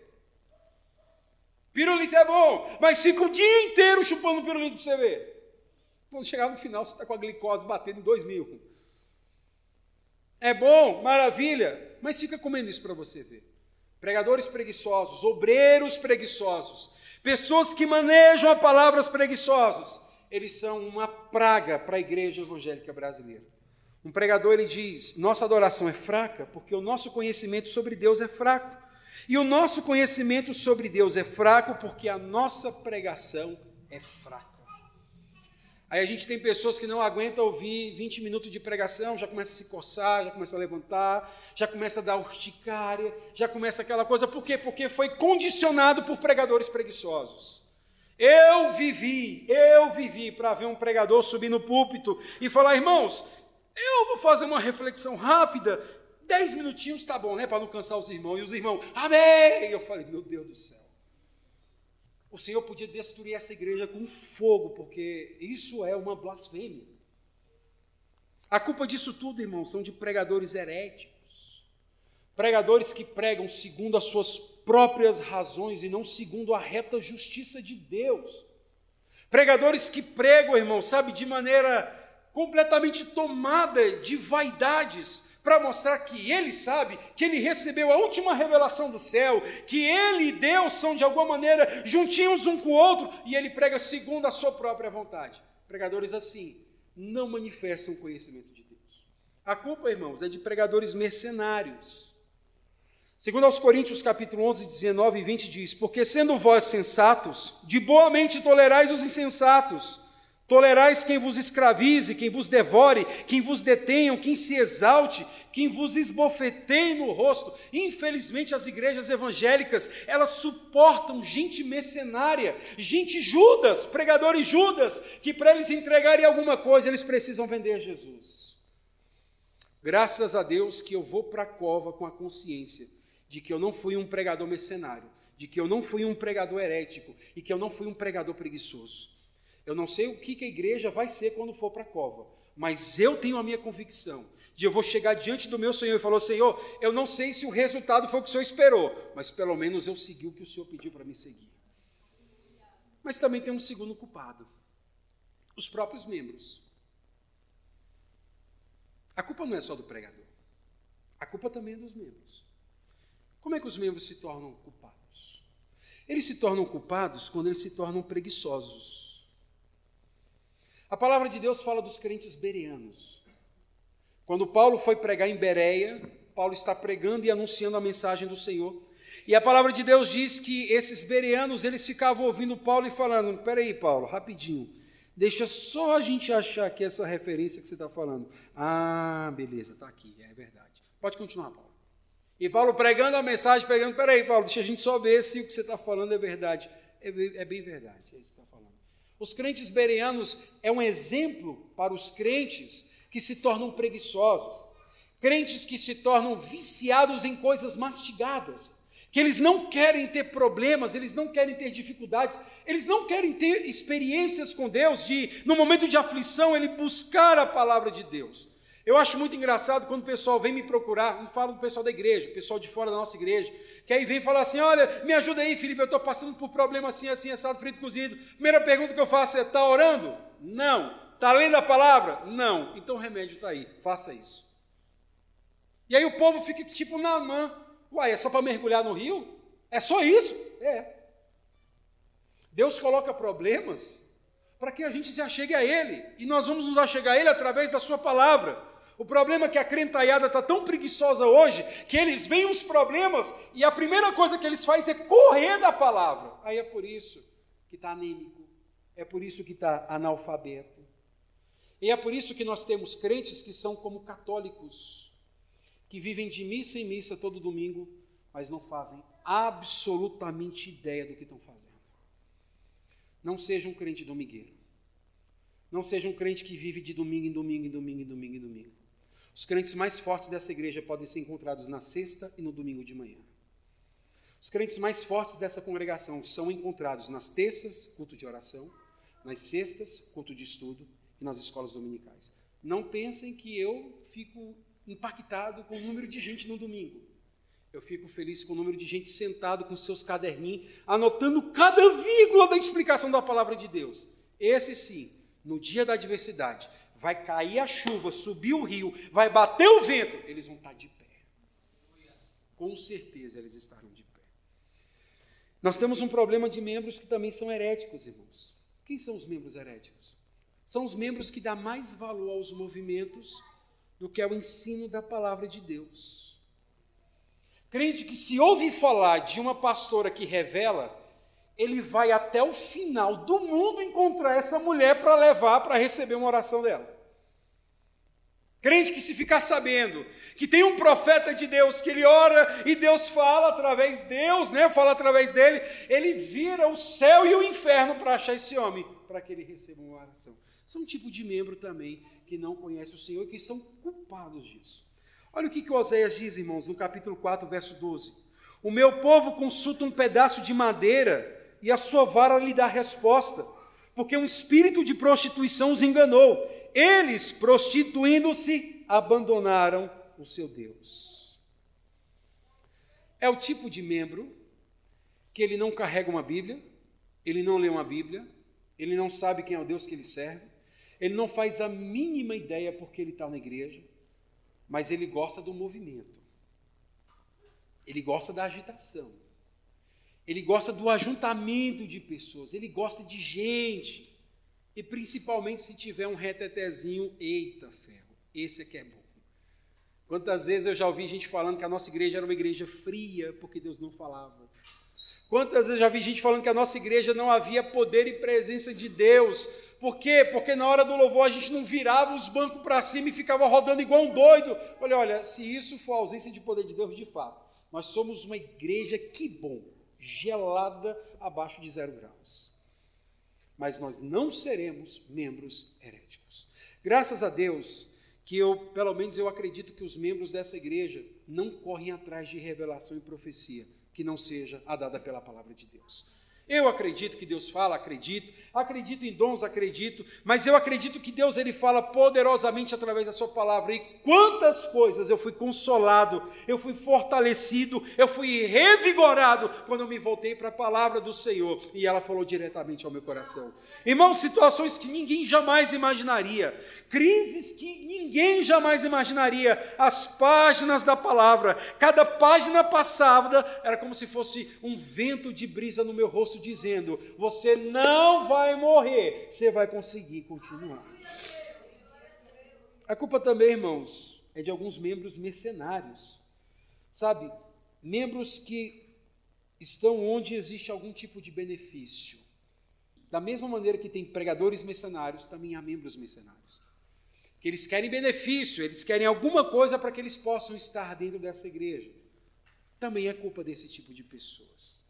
Pirulito é bom, mas fica o dia inteiro chupando pirulito para você ver. Quando chegar no final, você está com a glicose batendo em dois mil. É bom, maravilha, mas fica comendo isso para você ver. Pregadores preguiçosos, obreiros preguiçosos, pessoas que manejam a palavras preguiçosos, eles são uma praga para a igreja evangélica brasileira. Um pregador ele diz: nossa adoração é fraca porque o nosso conhecimento sobre Deus é fraco. E o nosso conhecimento sobre Deus é fraco porque a nossa pregação é fraca. Aí a gente tem pessoas que não aguentam ouvir 20 minutos de pregação, já começa a se coçar, já começa a levantar, já começa a dar urticária, já começa aquela coisa. Por quê? Porque foi condicionado por pregadores preguiçosos. Eu vivi, eu vivi para ver um pregador subir no púlpito e falar, irmãos, eu vou fazer uma reflexão rápida, dez minutinhos está bom, né? Para não cansar os irmãos. E os irmãos, amém! Eu falei, meu Deus do céu o Senhor podia destruir essa igreja com fogo, porque isso é uma blasfêmia. A culpa disso tudo, irmãos, são de pregadores heréticos, pregadores que pregam segundo as suas próprias razões e não segundo a reta justiça de Deus. Pregadores que pregam, irmão, sabe, de maneira completamente tomada de vaidades, para mostrar que ele sabe que ele recebeu a última revelação do céu, que ele e Deus são de alguma maneira juntinhos um com o outro, e ele prega segundo a sua própria vontade. Pregadores assim não manifestam conhecimento de Deus. A culpa, irmãos, é de pregadores mercenários. Segundo aos Coríntios capítulo 11, 19 e 20 diz: Porque sendo vós sensatos, de boa mente tolerais os insensatos, Tolerais quem vos escravize, quem vos devore, quem vos detenham, quem se exalte, quem vos esbofeteie no rosto. Infelizmente, as igrejas evangélicas, elas suportam gente mercenária, gente Judas, pregadores Judas, que para eles entregarem alguma coisa, eles precisam vender Jesus. Graças a Deus que eu vou para a cova com a consciência de que eu não fui um pregador mercenário, de que eu não fui um pregador herético e que eu não fui um pregador preguiçoso. Eu não sei o que, que a igreja vai ser quando for para a cova, mas eu tenho a minha convicção de eu vou chegar diante do meu Senhor e falar: Senhor, eu não sei se o resultado foi o que o Senhor esperou, mas pelo menos eu segui o que o Senhor pediu para me seguir. Mas também tem um segundo culpado: os próprios membros. A culpa não é só do pregador, a culpa também é dos membros. Como é que os membros se tornam culpados? Eles se tornam culpados quando eles se tornam preguiçosos. A palavra de Deus fala dos crentes bereanos. Quando Paulo foi pregar em Bereia, Paulo está pregando e anunciando a mensagem do Senhor. E a palavra de Deus diz que esses bereanos, eles ficavam ouvindo Paulo e falando: Peraí, Paulo, rapidinho, deixa só a gente achar aqui essa referência que você está falando. Ah, beleza, está aqui, é verdade. Pode continuar, Paulo. E Paulo pregando a mensagem, pregando: Peraí, Paulo, deixa a gente só ver se o que você está falando é verdade. É, é bem verdade, é isso que está falando. Os crentes bereanos é um exemplo para os crentes que se tornam preguiçosos, crentes que se tornam viciados em coisas mastigadas, que eles não querem ter problemas, eles não querem ter dificuldades, eles não querem ter experiências com Deus, de, no momento de aflição, ele buscar a palavra de Deus. Eu acho muito engraçado quando o pessoal vem me procurar, não falo do pessoal da igreja, o pessoal de fora da nossa igreja, que aí vem falar assim: olha, me ajuda aí, Felipe, eu estou passando por problema assim, assim, assado, frito, cozido. Primeira pergunta que eu faço é: está orando? Não. Está lendo a palavra? Não. Então o remédio está aí, faça isso. E aí o povo fica tipo Naamã: uai, é só para mergulhar no rio? É só isso? É. Deus coloca problemas para que a gente se achegue a Ele, e nós vamos nos achegar a Ele através da Sua palavra. O problema é que a crentaiada está tão preguiçosa hoje que eles veem os problemas e a primeira coisa que eles fazem é correr da palavra. Aí é por isso que está anêmico, é por isso que está analfabeto. E é por isso que nós temos crentes que são como católicos, que vivem de missa em missa todo domingo, mas não fazem absolutamente ideia do que estão fazendo. Não seja um crente domingueiro. Não seja um crente que vive de domingo em domingo, em domingo, em domingo, em domingo. Os crentes mais fortes dessa igreja podem ser encontrados na sexta e no domingo de manhã. Os crentes mais fortes dessa congregação são encontrados nas terças, culto de oração, nas sextas, culto de estudo e nas escolas dominicais. Não pensem que eu fico impactado com o número de gente no domingo. Eu fico feliz com o número de gente sentado com seus caderninhos, anotando cada vírgula da explicação da palavra de Deus. Esse sim, no dia da adversidade, vai cair a chuva, subir o rio, vai bater o vento, eles vão estar de pé. Com certeza eles estarão de pé. Nós temos um problema de membros que também são heréticos, irmãos. Quem são os membros heréticos? São os membros que dão mais valor aos movimentos do que ao ensino da palavra de Deus. Crente que se ouve falar de uma pastora que revela, ele vai até o final do mundo encontrar essa mulher para levar para receber uma oração dela. Crente que se ficar sabendo que tem um profeta de Deus que ele ora e Deus fala através de Deus, né? Fala através dele, ele vira o céu e o inferno para achar esse homem, para que ele receba uma oração. São um tipo de membro também que não conhece o Senhor e que são culpados disso. Olha o que, que Oséias diz, irmãos, no capítulo 4, verso 12. O meu povo consulta um pedaço de madeira e a sua vara lhe dá resposta, porque um espírito de prostituição os enganou. Eles, prostituindo-se, abandonaram o seu Deus. É o tipo de membro que ele não carrega uma Bíblia, ele não lê uma Bíblia, ele não sabe quem é o Deus que ele serve, ele não faz a mínima ideia porque ele está na igreja, mas ele gosta do movimento. Ele gosta da agitação. Ele gosta do ajuntamento de pessoas. Ele gosta de gente. E principalmente se tiver um retetezinho, eita ferro, esse aqui é bom. Quantas vezes eu já ouvi gente falando que a nossa igreja era uma igreja fria porque Deus não falava. Quantas vezes eu já vi gente falando que a nossa igreja não havia poder e presença de Deus. Por quê? Porque na hora do louvor a gente não virava os bancos para cima e ficava rodando igual um doido. Olha, olha, se isso for ausência de poder de Deus, de fato, nós somos uma igreja, que bom, gelada abaixo de zero graus. Mas nós não seremos membros heréticos. Graças a Deus que eu, pelo menos eu acredito que os membros dessa igreja não correm atrás de revelação e profecia que não seja a dada pela palavra de Deus. Eu acredito que Deus fala, acredito, acredito em dons, acredito, mas eu acredito que Deus ele fala poderosamente através da sua palavra. E quantas coisas eu fui consolado, eu fui fortalecido, eu fui revigorado quando eu me voltei para a palavra do Senhor. E ela falou diretamente ao meu coração. Irmãos, situações que ninguém jamais imaginaria, crises que ninguém jamais imaginaria, as páginas da palavra, cada página passada era como se fosse um vento de brisa no meu rosto dizendo: Você não vai morrer, você vai conseguir continuar. A culpa também, irmãos, é de alguns membros mercenários, sabe? Membros que estão onde existe algum tipo de benefício. Da mesma maneira que tem pregadores mercenários, também há membros mercenários. Que eles querem benefício, eles querem alguma coisa para que eles possam estar dentro dessa igreja. Também é culpa desse tipo de pessoas.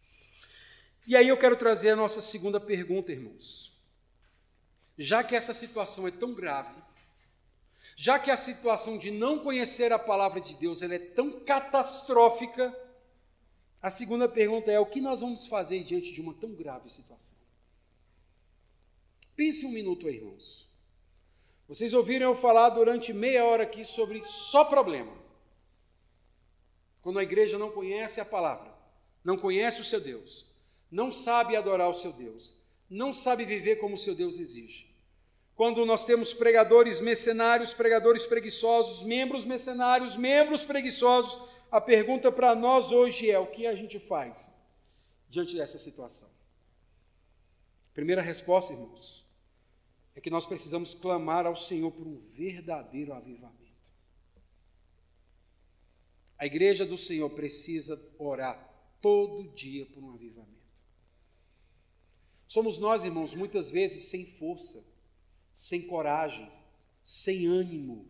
E aí eu quero trazer a nossa segunda pergunta, irmãos. Já que essa situação é tão grave, já que a situação de não conhecer a palavra de Deus ela é tão catastrófica, a segunda pergunta é: o que nós vamos fazer diante de uma tão grave situação? Pense um minuto aí, irmãos. Vocês ouviram eu falar durante meia hora aqui sobre só problema. Quando a igreja não conhece a palavra, não conhece o seu Deus, não sabe adorar o seu Deus, não sabe viver como o seu Deus exige. Quando nós temos pregadores mercenários, pregadores preguiçosos, membros mercenários, membros preguiçosos, a pergunta para nós hoje é: o que a gente faz diante dessa situação? Primeira resposta, irmãos, é que nós precisamos clamar ao Senhor por um verdadeiro avivamento. A igreja do Senhor precisa orar todo dia por um avivamento. Somos nós, irmãos, muitas vezes sem força, sem coragem, sem ânimo,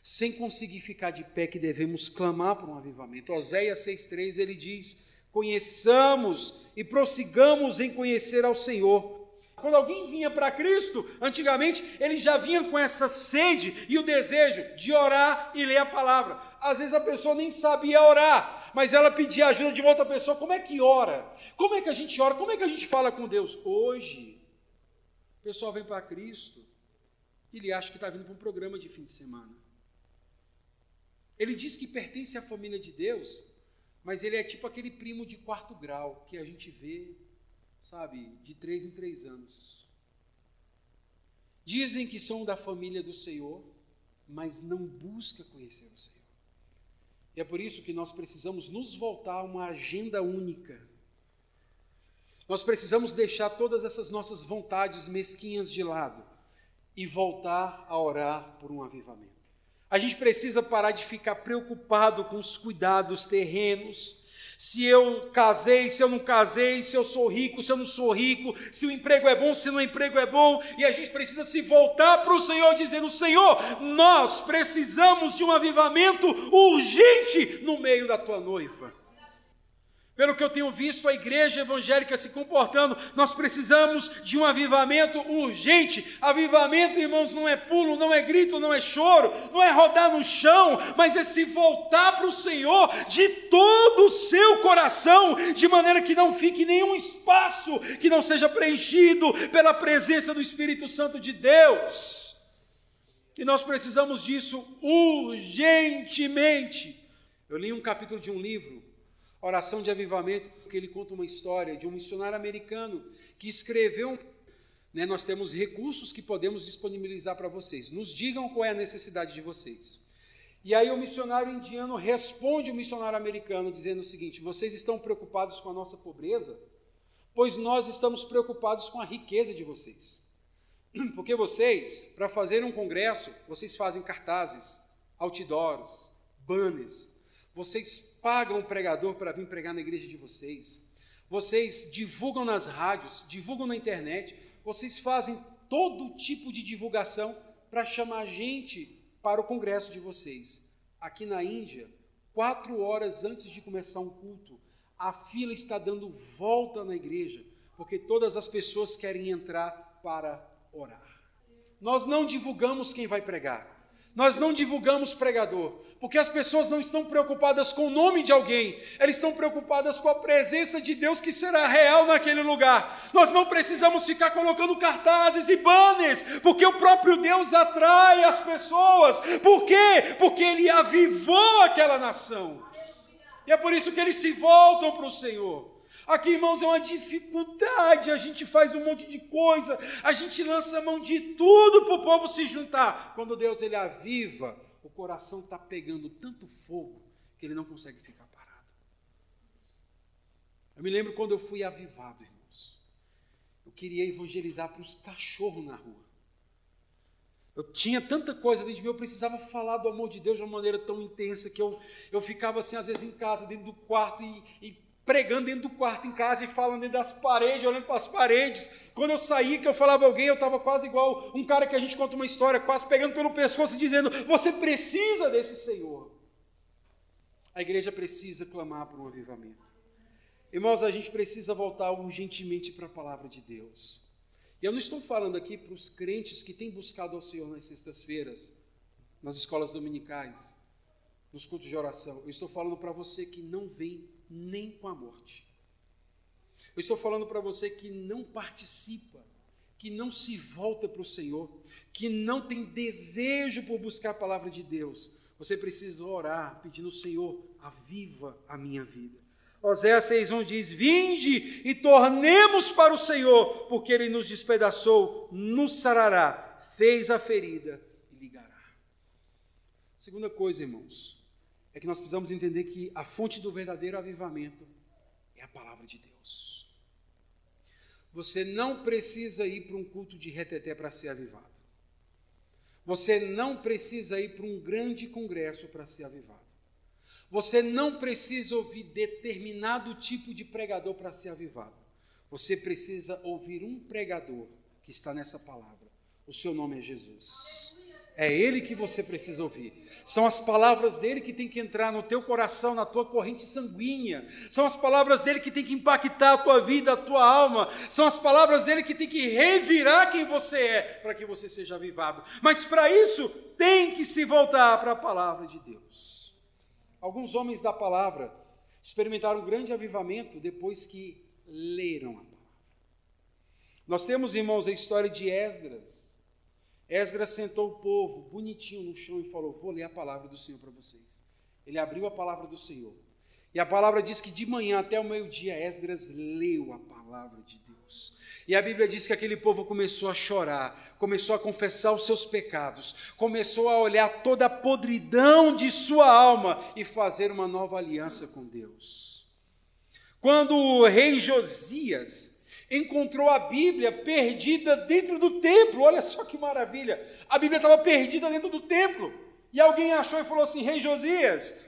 sem conseguir ficar de pé, que devemos clamar por um avivamento. Oséias 6,3 ele diz: Conheçamos e prossigamos em conhecer ao Senhor. Quando alguém vinha para Cristo, antigamente, ele já vinha com essa sede e o desejo de orar e ler a palavra. Às vezes a pessoa nem sabia orar, mas ela pedia ajuda de uma outra pessoa. Como é que ora? Como é que a gente ora? Como é que a gente fala com Deus? Hoje, o pessoal vem para Cristo e ele acha que está vindo para um programa de fim de semana. Ele diz que pertence à família de Deus, mas ele é tipo aquele primo de quarto grau que a gente vê, sabe, de três em três anos. Dizem que são da família do Senhor, mas não busca conhecer o Senhor. E é por isso que nós precisamos nos voltar a uma agenda única. Nós precisamos deixar todas essas nossas vontades mesquinhas de lado e voltar a orar por um avivamento. A gente precisa parar de ficar preocupado com os cuidados terrenos, Se eu casei, se eu não casei, se eu sou rico, se eu não sou rico, se o emprego é bom, se o emprego é bom, e a gente precisa se voltar para o Senhor dizendo: Senhor, nós precisamos de um avivamento urgente no meio da tua noiva. Pelo que eu tenho visto a igreja evangélica se comportando, nós precisamos de um avivamento urgente. Avivamento, irmãos, não é pulo, não é grito, não é choro, não é rodar no chão, mas é se voltar para o Senhor de todo o seu coração, de maneira que não fique nenhum espaço que não seja preenchido pela presença do Espírito Santo de Deus. E nós precisamos disso urgentemente. Eu li um capítulo de um livro Oração de Avivamento, que ele conta uma história de um missionário americano que escreveu. Né, nós temos recursos que podemos disponibilizar para vocês. Nos digam qual é a necessidade de vocês. E aí o missionário indiano responde o missionário americano dizendo o seguinte: Vocês estão preocupados com a nossa pobreza? Pois nós estamos preocupados com a riqueza de vocês. Porque vocês, para fazer um congresso, vocês fazem cartazes, outdoors, banners, vocês pagam o pregador para vir pregar na igreja de vocês. Vocês divulgam nas rádios, divulgam na internet. Vocês fazem todo tipo de divulgação para chamar gente para o congresso de vocês. Aqui na Índia, quatro horas antes de começar um culto, a fila está dando volta na igreja, porque todas as pessoas querem entrar para orar. Nós não divulgamos quem vai pregar nós não divulgamos pregador, porque as pessoas não estão preocupadas com o nome de alguém, elas estão preocupadas com a presença de Deus que será real naquele lugar. Nós não precisamos ficar colocando cartazes e banners, porque o próprio Deus atrai as pessoas. Por quê? Porque Ele avivou aquela nação. E é por isso que eles se voltam para o Senhor. Aqui, irmãos, é uma dificuldade. A gente faz um monte de coisa, a gente lança mão de tudo para o povo se juntar. Quando Deus ele aviva, o coração está pegando tanto fogo que ele não consegue ficar parado. Eu me lembro quando eu fui avivado, irmãos. Eu queria evangelizar para os cachorros na rua. Eu tinha tanta coisa dentro de mim, eu precisava falar do amor de Deus de uma maneira tão intensa que eu, eu ficava assim, às vezes em casa, dentro do quarto, e, e pregando dentro do quarto em casa e falando dentro das paredes, olhando para as paredes. Quando eu saí, que eu falava alguém, eu estava quase igual um cara que a gente conta uma história, quase pegando pelo pescoço e dizendo: Você precisa desse Senhor. A igreja precisa clamar por um avivamento. Irmãos, a gente precisa voltar urgentemente para a palavra de Deus. E eu não estou falando aqui para os crentes que têm buscado ao Senhor nas sextas-feiras, nas escolas dominicais, nos cultos de oração. Eu estou falando para você que não vem nem com a morte. Eu estou falando para você que não participa, que não se volta para o Senhor, que não tem desejo por buscar a palavra de Deus. Você precisa orar, pedindo ao Senhor, aviva a minha vida. Oséias 6,1 diz: Vinde e tornemos para o Senhor, porque Ele nos despedaçou, nos sarará, fez a ferida e ligará. Segunda coisa, irmãos, é que nós precisamos entender que a fonte do verdadeiro avivamento é a palavra de Deus. Você não precisa ir para um culto de reteté para ser avivado. Você não precisa ir para um grande congresso para ser avivado. Você não precisa ouvir determinado tipo de pregador para ser avivado. Você precisa ouvir um pregador que está nessa palavra. O seu nome é Jesus. É Ele que você precisa ouvir. São as palavras dele que tem que entrar no teu coração, na tua corrente sanguínea. São as palavras dele que tem que impactar a tua vida, a tua alma. São as palavras dele que tem que revirar quem você é, para que você seja avivado. Mas para isso, tem que se voltar para a palavra de Deus. Alguns homens da palavra experimentaram um grande avivamento depois que leram a palavra. Nós temos, irmãos, a história de Esdras. Esdras sentou o povo bonitinho no chão e falou: Vou ler a palavra do Senhor para vocês. Ele abriu a palavra do Senhor. E a palavra diz que de manhã até o meio-dia Esdras leu a palavra de Deus. E a Bíblia diz que aquele povo começou a chorar, começou a confessar os seus pecados, começou a olhar toda a podridão de sua alma e fazer uma nova aliança com Deus. Quando o rei Josias encontrou a Bíblia perdida dentro do templo. Olha só que maravilha! A Bíblia estava perdida dentro do templo. E alguém achou e falou assim: Rei Josias,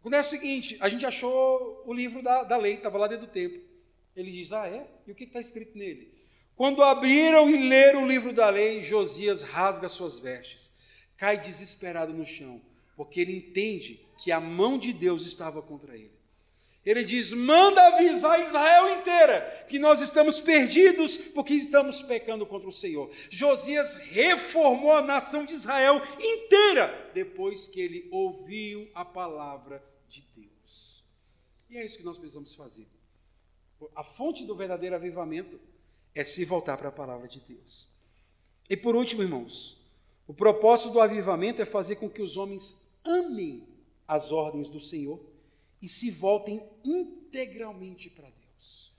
Acontece o seguinte: a gente achou o livro da, da lei, estava lá dentro do templo. Ele diz: Ah, é? E o que está escrito nele? Quando abriram e leram o livro da lei, Josias rasga suas vestes, cai desesperado no chão, porque ele entende que a mão de Deus estava contra ele. Ele diz: manda avisar Israel inteira que nós estamos perdidos porque estamos pecando contra o Senhor. Josias reformou a nação de Israel inteira depois que ele ouviu a palavra de Deus. E é isso que nós precisamos fazer. A fonte do verdadeiro avivamento é se voltar para a palavra de Deus. E por último, irmãos, o propósito do avivamento é fazer com que os homens amem as ordens do Senhor e se voltem integralmente para Deus.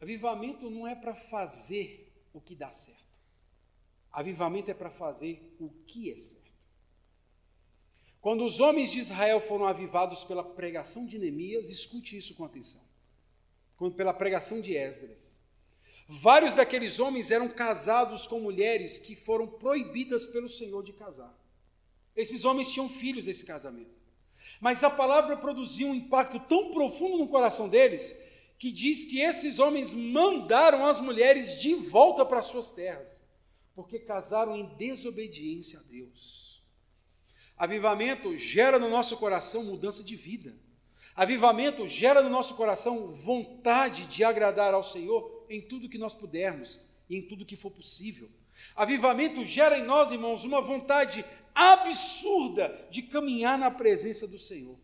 Avivamento não é para fazer o que dá certo. Avivamento é para fazer o que é certo. Quando os homens de Israel foram avivados pela pregação de Neemias, escute isso com atenção. Quando pela pregação de Esdras, vários daqueles homens eram casados com mulheres que foram proibidas pelo Senhor de casar. Esses homens tinham filhos desse casamento. Mas a palavra produziu um impacto tão profundo no coração deles que diz que esses homens mandaram as mulheres de volta para suas terras, porque casaram em desobediência a Deus. Avivamento gera no nosso coração mudança de vida. Avivamento gera no nosso coração vontade de agradar ao Senhor em tudo que nós pudermos e em tudo que for possível. Avivamento gera em nós, irmãos, uma vontade absurda de caminhar na presença do Senhor.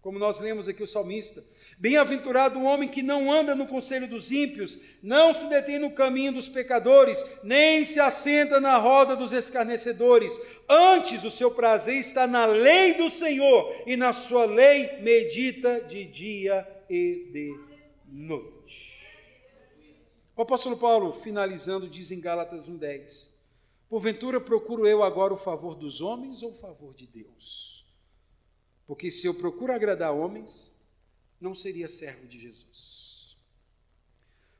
Como nós lemos aqui o salmista: Bem-aventurado o homem que não anda no conselho dos ímpios, não se detém no caminho dos pecadores, nem se assenta na roda dos escarnecedores. Antes, o seu prazer está na lei do Senhor, e na sua lei medita de dia e de noite. O apóstolo Paulo, finalizando, diz em Gálatas 1,10: Porventura procuro eu agora o favor dos homens ou o favor de Deus? Porque se eu procuro agradar homens, não seria servo de Jesus.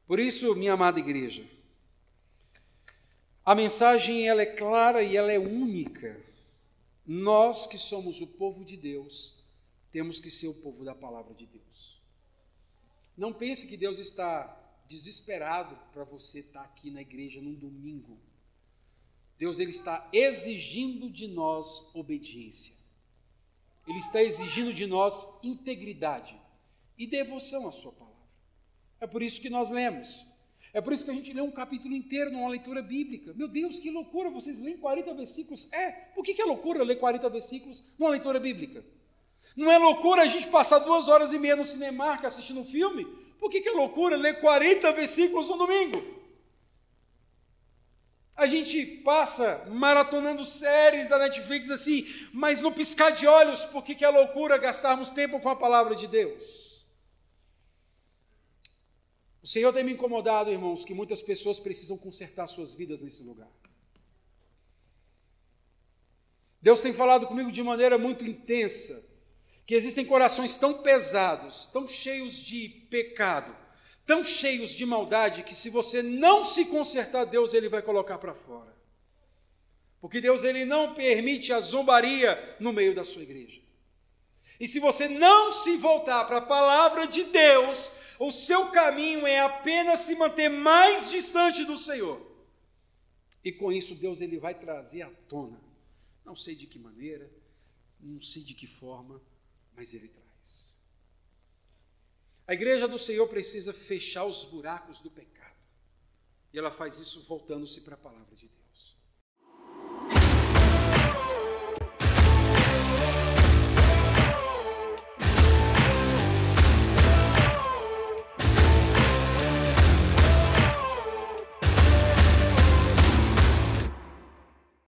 Por isso, minha amada igreja, a mensagem ela é clara e ela é única. Nós que somos o povo de Deus, temos que ser o povo da palavra de Deus. Não pense que Deus está desesperado para você estar aqui na igreja num domingo Deus ele está exigindo de nós obediência. Ele está exigindo de nós integridade e devoção à sua palavra. É por isso que nós lemos. É por isso que a gente lê um capítulo inteiro numa leitura bíblica. Meu Deus, que loucura! Vocês leem 40 versículos. É, por que, é loucura ler 40 versículos numa leitura bíblica? Não é loucura a gente passar duas horas e meia no cinema assistindo um filme? Por que, é loucura ler 40 versículos no domingo? A gente passa maratonando séries da Netflix assim, mas no piscar de olhos, por que é loucura gastarmos tempo com a palavra de Deus? O Senhor tem me incomodado, irmãos, que muitas pessoas precisam consertar suas vidas nesse lugar. Deus tem falado comigo de maneira muito intensa que existem corações tão pesados, tão cheios de pecado, tão cheios de maldade que se você não se consertar, Deus ele vai colocar para fora. Porque Deus ele não permite a zombaria no meio da sua igreja. E se você não se voltar para a palavra de Deus, o seu caminho é apenas se manter mais distante do Senhor. E com isso Deus ele vai trazer à tona. Não sei de que maneira, não sei de que forma, mas ele traz. A igreja do Senhor precisa fechar os buracos do pecado. E ela faz isso voltando-se para a palavra de Deus.